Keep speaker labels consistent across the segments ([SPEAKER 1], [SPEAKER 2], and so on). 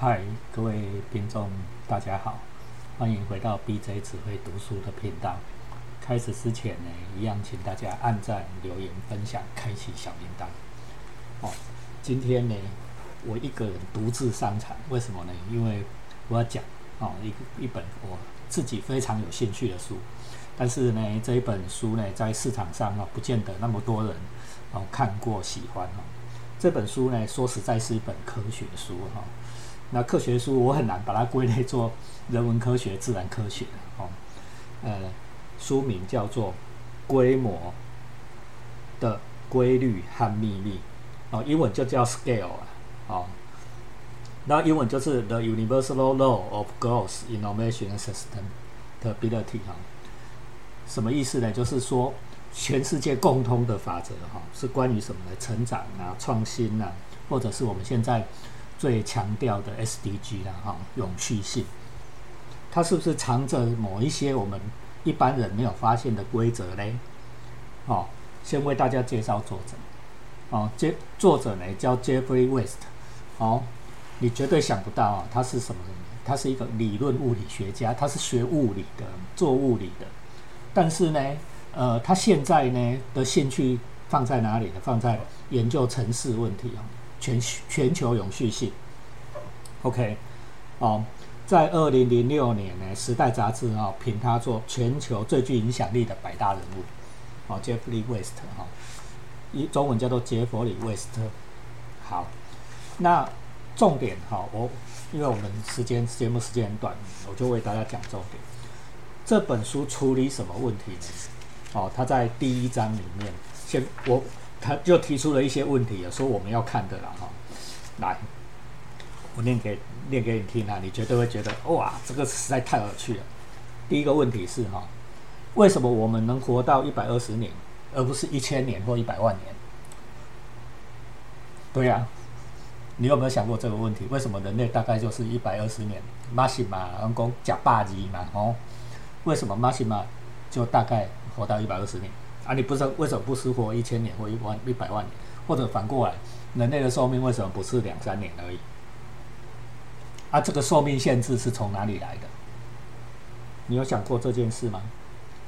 [SPEAKER 1] 嗨，各位听众，大家好，欢迎回到 BJ 只会读书的频道。开始之前呢，一样请大家按赞、留言、分享、开启小铃铛。哦，今天呢，我一个人独自上场，为什么呢？因为我要讲哦，一一本我自己非常有兴趣的书，但是呢，这一本书呢，在市场上哦，不见得那么多人哦看过、喜欢哦。这本书呢，说实在是一本科学书哈。那科学书我很难把它归类做人文科学、自然科学哦。呃，书名叫做《规模的规律和秘密》哦，英文就叫 Scale 啊。哦，那英文就是 The Universal Law of Growth, Innovation, and Sustainability 哈。什么意思呢？就是说。全世界共通的法则，哈，是关于什么呢？成长啊，创新啊，或者是我们现在最强调的 SDG 啦，哈，永续性。它是不是藏着某一些我们一般人没有发现的规则嘞？哦，先为大家介绍作者。哦，接作者呢叫 Jeffrey West。哦，你绝对想不到啊，他是什么人？他是一个理论物理学家，他是学物理的，做物理的。但是呢？呃，他现在呢的兴趣放在哪里呢？放在研究城市问题啊，全全球永续性。OK，哦，在二零零六年呢，《时代》杂志啊评他做全球最具影响力的百大人物，哦，Jeffrey West 哈，一中文叫做杰弗里·韦斯特。好，那重点哈，我因为我们时间节目时间很短，我就为大家讲重点。这本书处理什么问题呢？哦，他在第一章里面，先我他就提出了一些问题，说我们要看的了哈。来，我念给念给你听啊，你绝对会觉得哇，这个实在太有趣了。第一个问题是哈，为什么我们能活到一百二十年，而不是一千年或一百万年？对呀，你有没有想过这个问题？为什么人类大概就是一百二十年？马西马人讲假霸级嘛，哦，为什么马西马就大概？活到一百二十年啊！你不是为什么不是活一千年或一万一百万年？或者反过来，人类的寿命为什么不是两三年而已？啊，这个寿命限制是从哪里来的？你有想过这件事吗？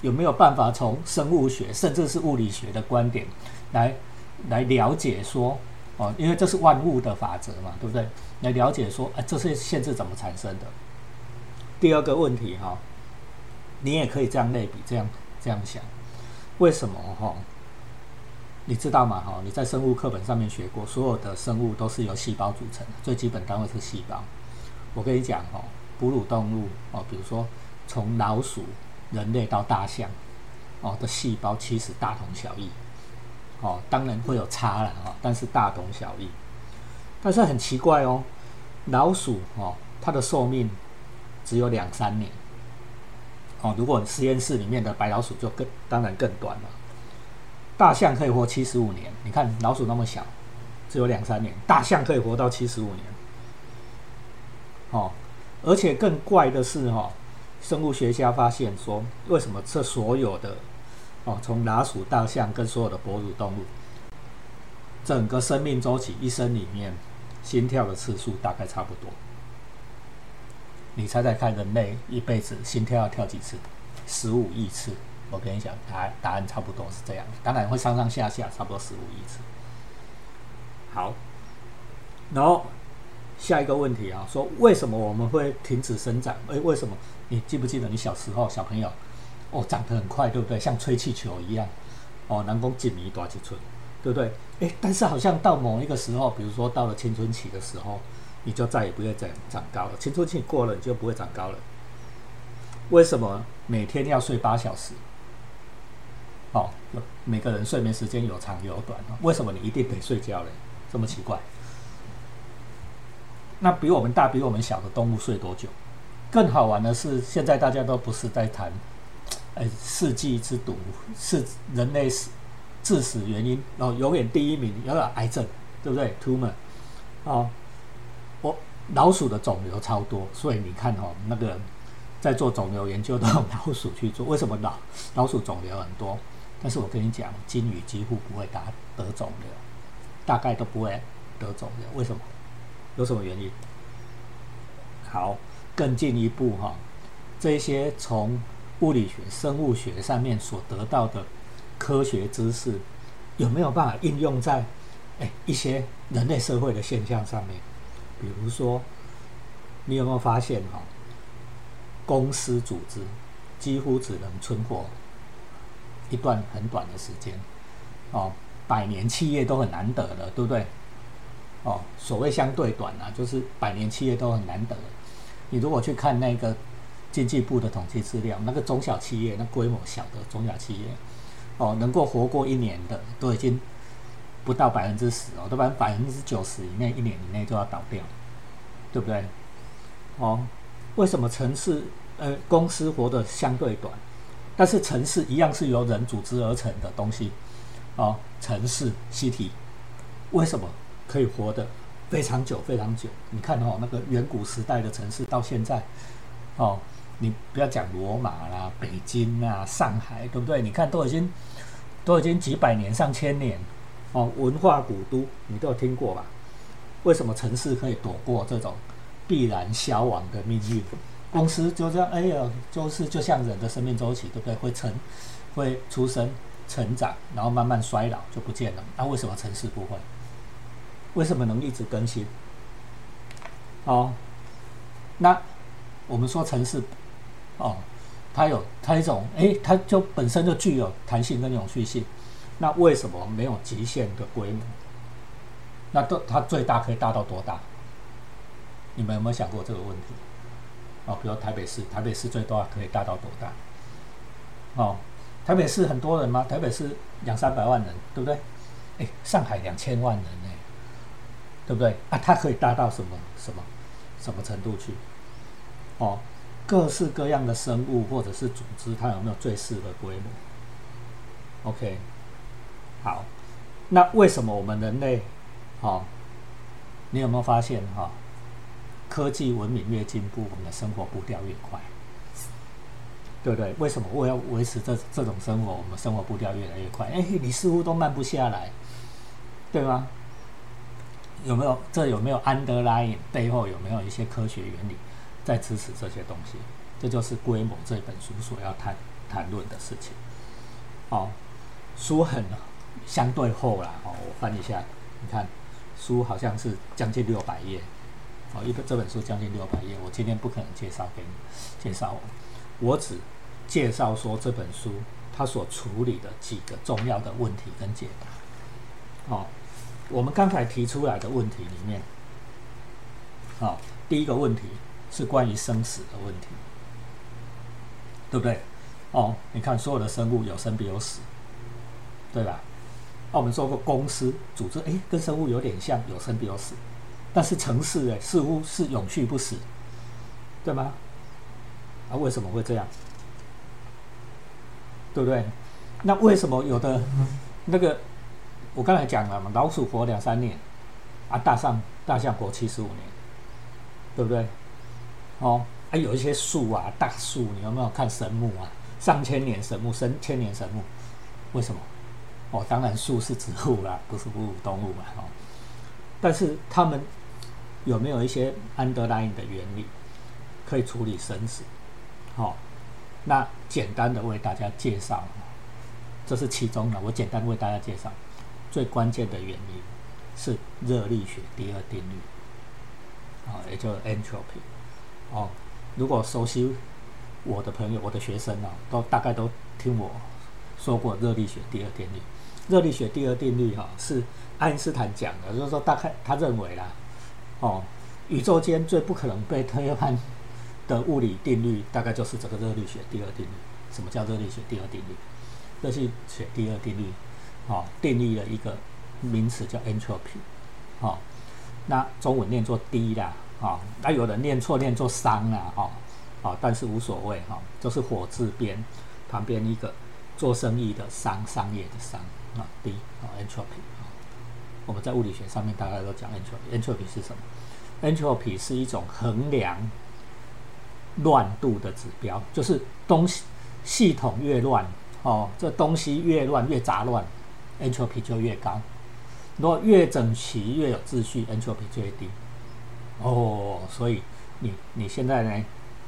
[SPEAKER 1] 有没有办法从生物学甚至是物理学的观点来来了解说哦？因为这是万物的法则嘛，对不对？来了解说，哎，这些限制怎么产生的？第二个问题哈，你也可以这样类比这样。这样想，为什么哈？你知道吗？哈，你在生物课本上面学过，所有的生物都是由细胞组成的，最基本单位是细胞。我跟你讲哈，哺乳动物哦，比如说从老鼠、人类到大象哦的细胞，其实大同小异。哦，当然会有差了哈，但是大同小异。但是很奇怪哦，老鼠哦，它的寿命只有两三年。哦，如果实验室里面的白老鼠就更当然更短了。大象可以活七十五年，你看老鼠那么小，只有两三年，大象可以活到七十五年。哦，而且更怪的是哈，生物学家发现说，为什么这所有的哦，从老鼠、大象跟所有的哺乳动物，整个生命周期一生里面，心跳的次数大概差不多。你猜猜看，人类一辈子心跳要跳几次？十五亿次。我跟你讲，答答案差不多是这样。当然会上上下下，差不多十五亿次。好，然后下一个问题啊，说为什么我们会停止生长？诶，为什么？你记不记得你小时候小朋友哦，长得很快，对不对？像吹气球一样哦，南宫锦弥多几寸，对不对？诶，但是好像到某一个时候，比如说到了青春期的时候。你就再也不会再长高了。青春期过了，你就不会长高了。为什么每天要睡八小时？哦，每个人睡眠时间有长有短为什么你一定得睡觉嘞？这么奇怪？那比我们大、比我们小的动物睡多久？更好玩的是，现在大家都不是在谈，哎，世纪之毒是人类死致死原因哦，永远第一名，有点癌症，对不对？Tumor，哦。老鼠的肿瘤超多，所以你看哦，那个在做肿瘤研究都老鼠去做。为什么老老鼠肿瘤很多？但是我跟你讲，金鱼几乎不会打得肿瘤，大概都不会得肿瘤。为什么？有什么原因？好，更进一步哈，这些从物理学、生物学上面所得到的科学知识，有没有办法应用在哎一些人类社会的现象上面？比如说，你有没有发现哈，公司组织几乎只能存活一段很短的时间，哦，百年企业都很难得了，对不对？哦，所谓相对短啊，就是百年企业都很难得。你如果去看那个经济部的统计资料，那个中小企业，那规模小的中小企业，哦，能够活过一年的，都已经不到百分之十哦，都百百分之九十以内，一年以内就要倒掉，对不对？哦，为什么城市呃公司活得相对短，但是城市一样是由人组织而成的东西？哦，城市 city 为什么？可以活得非常久，非常久。你看哦，那个远古时代的城市到现在，哦，你不要讲罗马啦、北京啊、上海，对不对？你看都已经都已经几百年、上千年，哦，文化古都，你都有听过吧？为什么城市可以躲过这种必然消亡的命运？公司就这样，哎呀，就是就像人的生命周期，对不对？会成，会出生、成长，然后慢慢衰老就不见了。那为什么城市不会？为什么能一直更新？哦，那我们说城市，哦，它有它一种，哎，它就本身就具有弹性跟永续性。那为什么没有极限的规模？那都它最大可以大到多大？你们有没有想过这个问题？哦，比如台北市，台北市最多可以大到多大？哦，台北市很多人吗？台北市两三百万人，对不对？哎，上海两千万人呢。对不对啊？它可以大到什么什么什么程度去？哦，各式各样的生物或者是组织，它有没有最适合规模？OK，好，那为什么我们人类，哦，你有没有发现哈？科技文明越进步，我们的生活步调越快，对不对？为什么我要维持这这种生活？我们生活步调越来越快，哎，你似乎都慢不下来，对吗？有没有这有没有 underlying 背后有没有一些科学原理在支持这些东西？这就是《规模》这本书所要谈谈论的事情。哦，书很相对厚啦。哦，我翻一下，你看书好像是将近六百页。哦，一本这本书将近六百页，我今天不可能介绍给你介绍，我只介绍说这本书它所处理的几个重要的问题跟解答。哦。我们刚才提出来的问题里面，哦，第一个问题是关于生死的问题，对不对？哦，你看所有的生物有生必有死，对吧？那我们说过公司组织，哎，跟生物有点像，有生必有死，但是城市哎，似乎是永续不死，对吗？啊，为什么会这样？对不对？那为什么有的那个？我刚才讲了嘛，老鼠活两三年，啊，大象大象活七十五年，对不对？哦，啊，有一些树啊，大树，你有没有看神木啊？上千年神木，生千年神木，为什么？哦，当然树是植物啦，不是哺乳动物嘛，哦。但是它们有没有一些 underlying 的原理可以处理生死？好，那简单的为大家介绍，这是其中的，我简单为大家介绍。最关键的原因是热力学第二定律，啊，也就是 entropy。哦，如果熟悉我的朋友、我的学生啊，都大概都听我说过热力学第二定律。热力学第二定律哈是爱因斯坦讲的，就是说大概他认为啦，哦，宇宙间最不可能被推翻的物理定律，大概就是这个热力学第二定律。什么叫热力学第二定律？热力学第二定律。好，定义了一个名词叫 entropy，好，那中文念作低啦，啊，那有人念错念作商啊，哈，好，但是无所谓哈，就是火字边旁边一个做生意的商，商业的商啊，低啊，entropy，啊我们在物理学上面大概都讲 entropy，entropy 是什么？entropy 是一种衡量乱度的指标，就是东西系统越乱，哦，这东西越乱越杂乱。entropy 就越高，如果越整齐、越有秩序，entropy 就越低。哦，所以你你现在呢，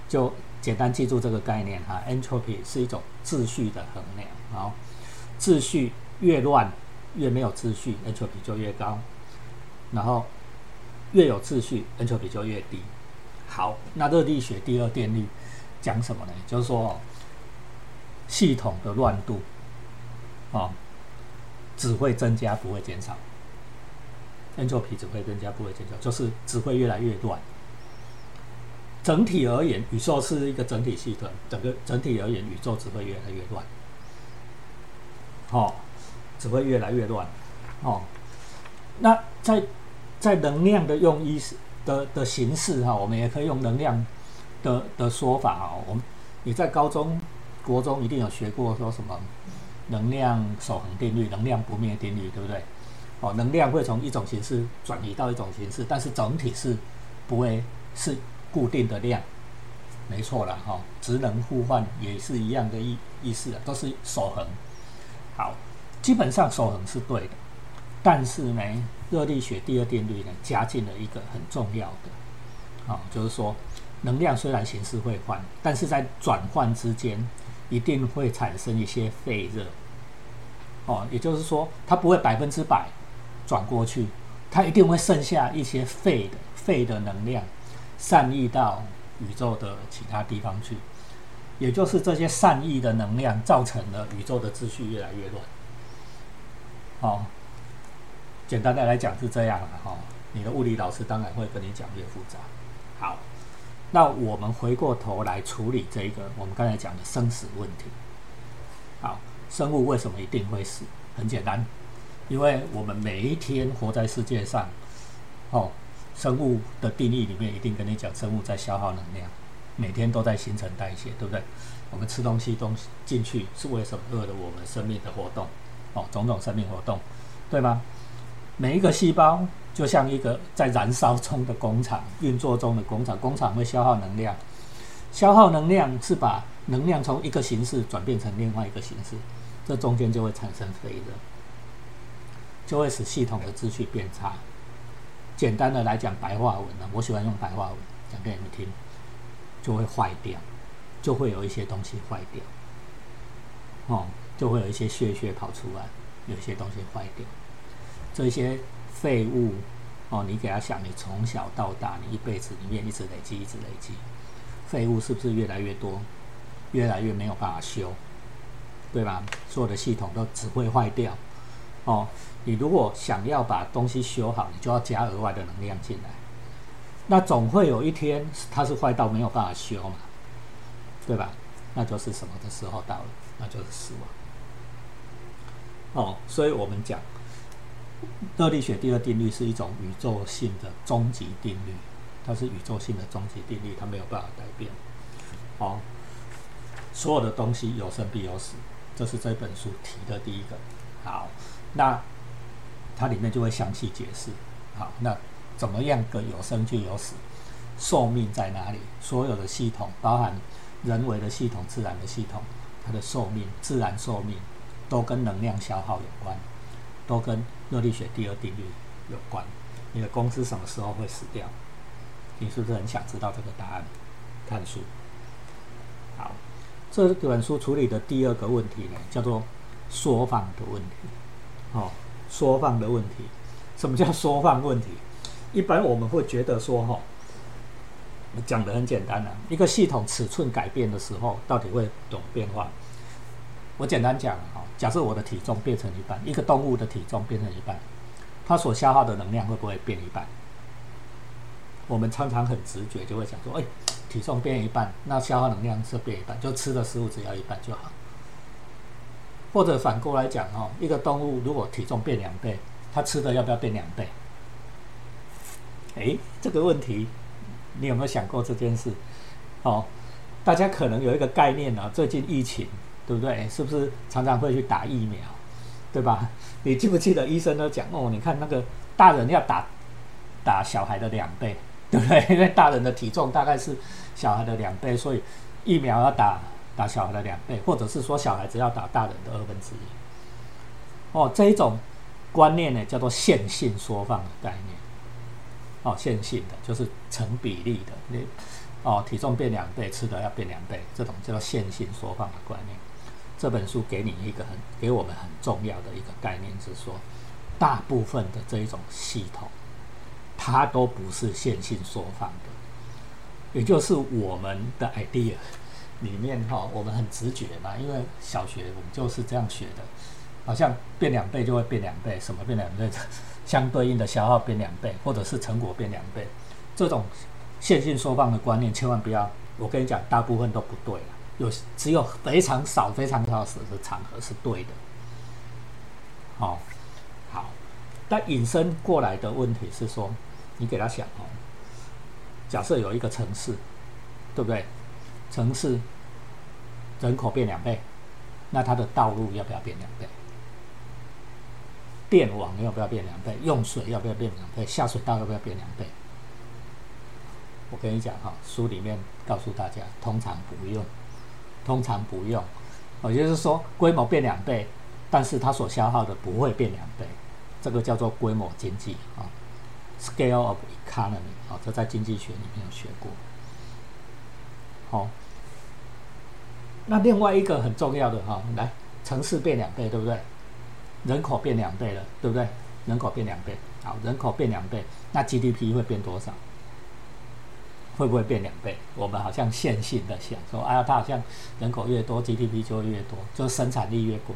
[SPEAKER 1] 就简单记住这个概念哈，entropy 是一种秩序的衡量，好，秩序越乱越没有秩序，entropy 就越高，然后越有秩序，entropy 就越低。好，那热力学第二定律讲什么呢？就是说系统的乱度，啊，只会增加不会减少，entropy 只会增加不会减少，就是只会越来越乱。整体而言，宇宙是一个整体系统，整个整体而言，宇宙只会越来越乱，哦，只会越来越乱，哦，那在在能量的用意的的形式哈，我们也可以用能量的的说法哈，我们你在高中、国中一定有学过说什么能量守恒定律、能量不灭定律，对不对？哦，能量会从一种形式转移到一种形式，但是整体是不会是。固定的量，没错了哈，职能互换也是一样的意意思啊，都是守恒。好，基本上守恒是对的，但是呢，热力学第二定律呢，加进了一个很重要的，啊，就是说，能量虽然形式会换，但是在转换之间一定会产生一些废热，哦，也就是说，它不会百分之百转过去，它一定会剩下一些废的废的能量。散逸到宇宙的其他地方去，也就是这些善意的能量造成了宇宙的秩序越来越乱。好，简单的来讲是这样了哈。你的物理老师当然会跟你讲越复杂。好，那我们回过头来处理这个我们刚才讲的生死问题。好，生物为什么一定会死？很简单，因为我们每一天活在世界上，哦。生物的定义里面一定跟你讲，生物在消耗能量，每天都在新陈代谢，对不对？我们吃东西东西进去是为什么？饿了我们生命的活动，哦，种种生命活动，对吗？每一个细胞就像一个在燃烧中的工厂，运作中的工厂，工厂会消耗能量，消耗能量是把能量从一个形式转变成另外一个形式，这中间就会产生废热，就会使系统的秩序变差。简单的来讲，白话文呢，我喜欢用白话文讲给你们听，就会坏掉，就会有一些东西坏掉，哦，就会有一些血血跑出来，有些东西坏掉，这些废物，哦，你给他想，你从小到大，你一辈子里面一直累积，一直累积，废物是不是越来越多，越来越没有办法修，对吧？所有的系统都只会坏掉，哦。你如果想要把东西修好，你就要加额外的能量进来。那总会有一天它是坏到没有办法修嘛，对吧？那就是什么的时候到了？那就是死亡。哦，所以我们讲热力学第二定律是一种宇宙性的终极定律，它是宇宙性的终极定律，它没有办法改变。哦，所有的东西有生必有死，这是这本书提的第一个。好，那。它里面就会详细解释，好，那怎么样个有生就有死？寿命在哪里？所有的系统，包含人为的系统、自然的系统，它的寿命、自然寿命都跟能量消耗有关，都跟热力学第二定律有关。你的公司什么时候会死掉？你是不是很想知道这个答案？看书。好，这本书处理的第二个问题呢，叫做缩放的问题。哦。缩放的问题，什么叫缩放问题？一般我们会觉得说，哈，讲的很简单啊，一个系统尺寸改变的时候，到底会怎么变化？我简单讲啊，假设我的体重变成一半，一个动物的体重变成一半，它所消耗的能量会不会变一半？我们常常很直觉就会想说，哎，体重变一半，那消耗能量是变一半，就吃的食物只要一半就好。或者反过来讲哦，一个动物如果体重变两倍，它吃的要不要变两倍？哎，这个问题你有没有想过这件事？哦，大家可能有一个概念啊，最近疫情对不对？是不是常常会去打疫苗，对吧？你记不记得医生都讲哦，你看那个大人要打打小孩的两倍，对不对？因为大人的体重大概是小孩的两倍，所以疫苗要打。打小孩的两倍，或者是说小孩子要打大人的二分之一。哦，这一种观念呢，叫做线性缩放的概念。哦，线性的就是成比例的，你哦体重变两倍，吃的要变两倍，这种叫做线性缩放的观念。这本书给你一个很给我们很重要的一个概念是说，大部分的这一种系统，它都不是线性缩放的，也就是我们的 idea 里面哈，我们很直觉嘛，因为小学我们就是这样学的，好像变两倍就会变两倍，什么变两倍？相对应的消耗变两倍，或者是成果变两倍，这种线性缩放的观念千万不要，我跟你讲，大部分都不对了。有只有非常少、非常少的场合是对的，好，好，但引申过来的问题是说，你给他想哦，假设有一个城市，对不对？城市人口变两倍，那它的道路要不要变两倍？电网要不要变两倍？用水要不要变两倍？下水道要不要变两倍？我跟你讲哈，书里面告诉大家，通常不用。通常不用，也就是说规模变两倍，但是它所消耗的不会变两倍，这个叫做规模经济啊，scale of economy 啊，这在经济学里面有学过。好，那另外一个很重要的哈，来城市变两倍，对不对？人口变两倍了，对不对？人口变两倍，好，人口变两倍，那 GDP 会变多少？会不会变两倍？我们好像线性的想说，哎呀，它好像人口越多，GDP 就会越多，就生产力越高，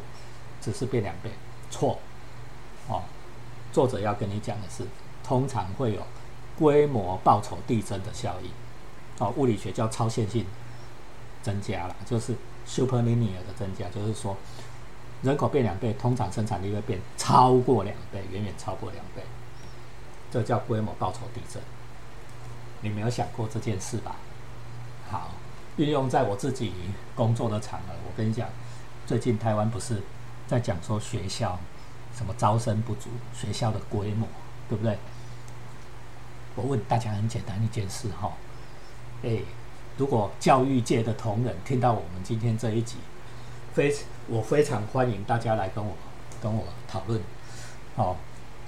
[SPEAKER 1] 只是变两倍，错。哦，作者要跟你讲的是，通常会有规模报酬递增的效应。哦，物理学叫超线性增加了，就是 superlinear 的增加，就是说人口变两倍，通常生产力会变超过两倍，远远超过两倍，这叫规模报酬递增。你没有想过这件事吧？好，运用在我自己工作的场合，我跟你讲，最近台湾不是在讲说学校什么招生不足，学校的规模，对不对？我问大家很简单一件事哈，哎，如果教育界的同仁听到我们今天这一集，非我非常欢迎大家来跟我跟我讨论，哦，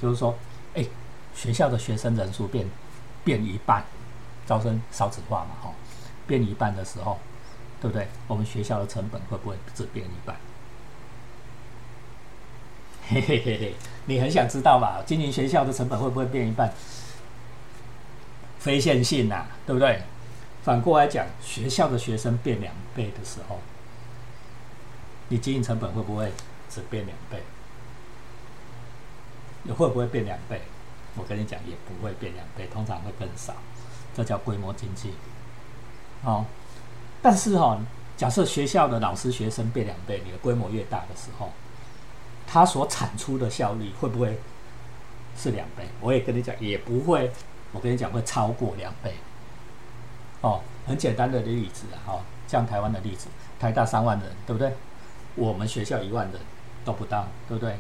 [SPEAKER 1] 就是说，哎，学校的学生人数变变一半。招生少子化嘛，哈，变一半的时候，对不对？我们学校的成本会不会只变一半？嘿嘿嘿嘿，你很想知道吧？经营学校的成本会不会变一半？非线性呐，对不对？反过来讲，学校的学生变两倍的时候，你经营成本会不会只变两倍？你会不会变两倍？我跟你讲，也不会变两倍，通常会更少。这叫规模经济，哦，但是哈，假设学校的老师学生变两倍，你的规模越大的时候，它所产出的效率会不会是两倍？我也跟你讲，也不会。我跟你讲，会超过两倍。哦，很简单的例子啊，哈，像台湾的例子，台大三万人，对不对？我们学校一万人都不到，对不对？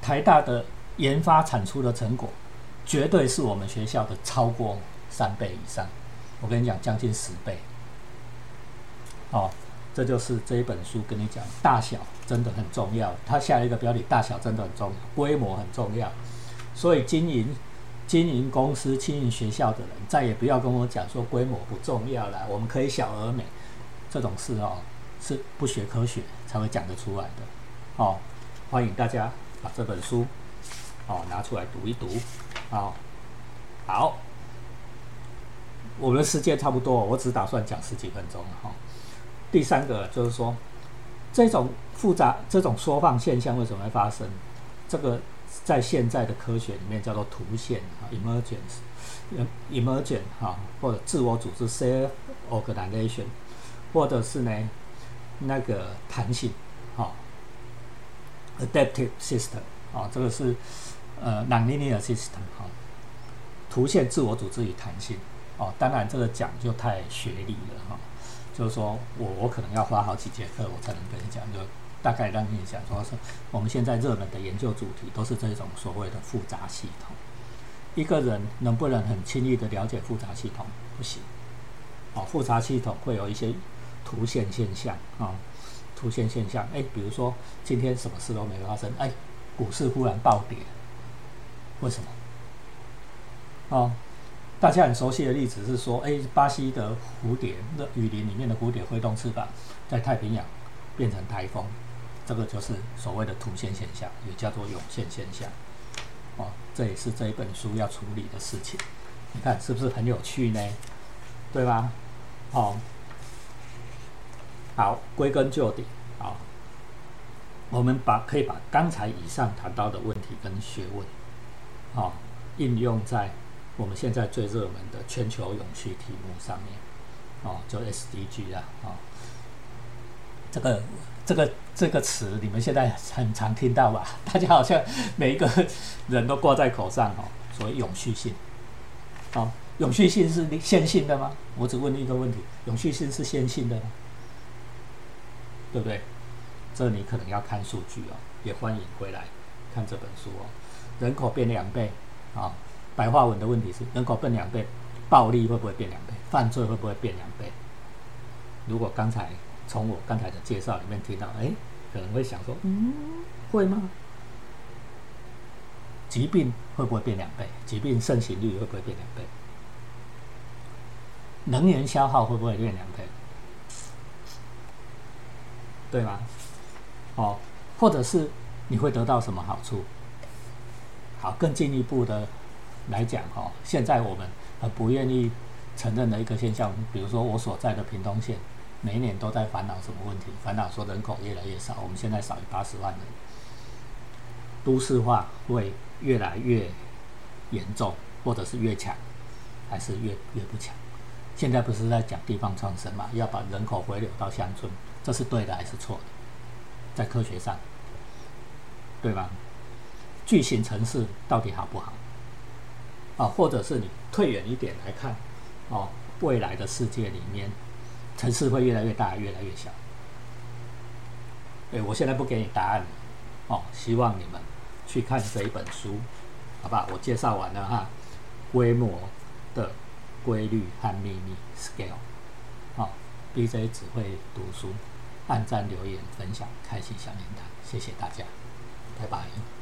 [SPEAKER 1] 台大的研发产出的成果，绝对是我们学校的超过。三倍以上，我跟你讲，将近十倍。哦，这就是这一本书跟你讲，大小真的很重要。它下一个标题，大小真的很重要，规模很重要。所以经营经营公司、经营学校的人，再也不要跟我讲说规模不重要了，我们可以小而美。这种事哦，是不学科学才会讲得出来的。哦，欢迎大家把这本书哦拿出来读一读。好，好。我们时间差不多，我只打算讲十几分钟哈。第三个就是说，这种复杂、这种缩放现象为什么会发生？这个在现在的科学里面叫做图现啊，emergence，emergent 哈，或者自我组织 self organization，或者是呢那个弹性哈，adaptive system 啊，这个是呃 nonlinear system 哈，图现自我组织与弹性。哦，当然这个讲就太学理了哈，就是说我我可能要花好几节课我才能跟你讲，就大概让你讲说是我们现在热门的研究主题都是这种所谓的复杂系统，一个人能不能很轻易的了解复杂系统？不行，哦，复杂系统会有一些突现现象啊，突现现象，哎，比如说今天什么事都没发生，哎，股市忽然暴跌，为什么？哦。大家很熟悉的例子是说，哎，巴西的蝴蝶，那雨林里面的蝴蝶挥动翅膀，在太平洋变成台风，这个就是所谓的突现现象，也叫做涌现现象。哦，这也是这一本书要处理的事情。你看是不是很有趣呢？对吧？哦，好，归根究底，好，我们把可以把刚才以上谈到的问题跟学问，哦，应用在我们现在最热门的全球永续题目上面，哦，就 SDG 啊，哦，这个这个这个词你们现在很常听到吧？大家好像每一个人都挂在口上哦，所谓永续性，哦，永续性是线性的吗？我只问一个问题：永续性是线性的吗？对不对？这你可能要看数据哦。也欢迎回来看这本书哦。人口变两倍啊，白话文的问题是：人口变两倍，暴力会不会变两倍？犯罪会不会变两倍？如果刚才从我刚才的介绍里面听到，哎，可能会想说：嗯，会吗？疾病会不会变两倍？疾病盛行率会不会变两倍？能源消耗会不会变两倍？对吗？哦，或者是你会得到什么好处？好，更进一步的来讲，哈，现在我们很不愿意承认的一个现象，比如说我所在的屏东县，每一年都在烦恼什么问题？烦恼说人口越来越少，我们现在少于八十万人，都市化会越来越严重，或者是越强，还是越越不强？现在不是在讲地方创生嘛？要把人口回流到乡村，这是对的还是错的？在科学上，对吧？巨型城市到底好不好？啊，或者是你退远一点来看，哦，未来的世界里面，城市会越来越大，越来越小。哎，我现在不给你答案，哦，希望你们去看这一本书，好吧？我介绍完了哈，规模的。规律和秘密 scale，好，BJ 只会读书，按赞、留言、分享、开启小铃铛，谢谢大家，拜拜。